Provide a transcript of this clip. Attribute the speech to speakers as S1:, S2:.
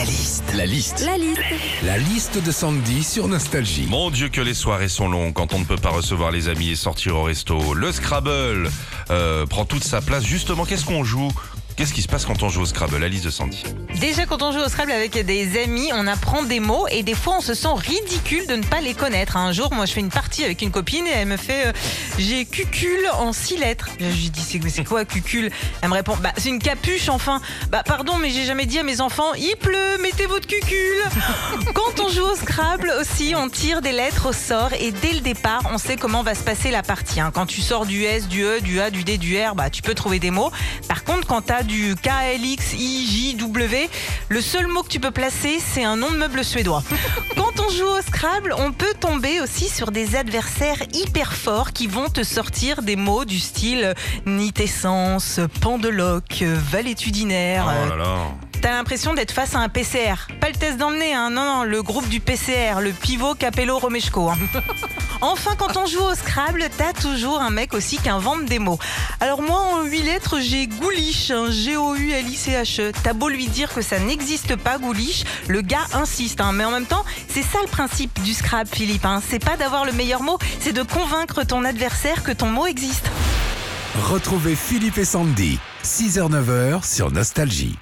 S1: La liste. La liste.
S2: La liste.
S1: La liste de Sandy sur Nostalgie.
S3: Mon Dieu que les soirées sont longues quand on ne peut pas recevoir les amis et sortir au resto. Le Scrabble euh, prend toute sa place. Justement, qu'est-ce qu'on joue Qu'est-ce qui se passe quand on joue au Scrabble La liste de Sandy.
S4: Déjà, quand on joue au Scrabble avec des amis, on apprend des mots et des fois, on se sent ridicule de ne pas les connaître. Un jour, moi, je fais une partie avec une copine et elle me fait euh, J'ai cucule en six lettres. Je lui dis C'est c'est quoi cucule Elle me répond Bah, c'est une capuche, enfin. Bah, pardon, mais j'ai jamais dit à mes enfants Il pleut, mettez votre cucule. Quand on joue au Scrabble aussi, on tire des lettres au sort et dès le départ, on sait comment va se passer la partie. hein. Quand tu sors du S, du E, du A, du D, du R, bah, tu peux trouver des mots. Par contre, quand tu as du K, L, X, I, J, W, le seul mot que tu peux placer, c'est un nom de meuble suédois. Quand on joue au Scrabble, on peut tomber aussi sur des adversaires hyper forts qui vont te sortir des mots du style nitessence, pendeloque, valétudinaire.
S3: Oh là là.
S4: T'as l'impression d'être face à un PCR. Pas le test dans le nez, hein. non, non, le groupe du PCR, le pivot Capello Romeshko. hein. Enfin, quand on joue au Scrabble, t'as toujours un mec aussi qui invente des mots. Alors moi, en 8 lettres, j'ai Gouliche, hein, G-O-U-L-I-C-H-E. T'as beau lui dire que ça n'existe pas, Gouliche, le gars insiste. hein. Mais en même temps, c'est ça le principe du Scrabble, Philippe. hein. C'est pas d'avoir le meilleur mot, c'est de convaincre ton adversaire que ton mot existe.
S1: Retrouvez Philippe et Sandy, 6h-9h sur Nostalgie.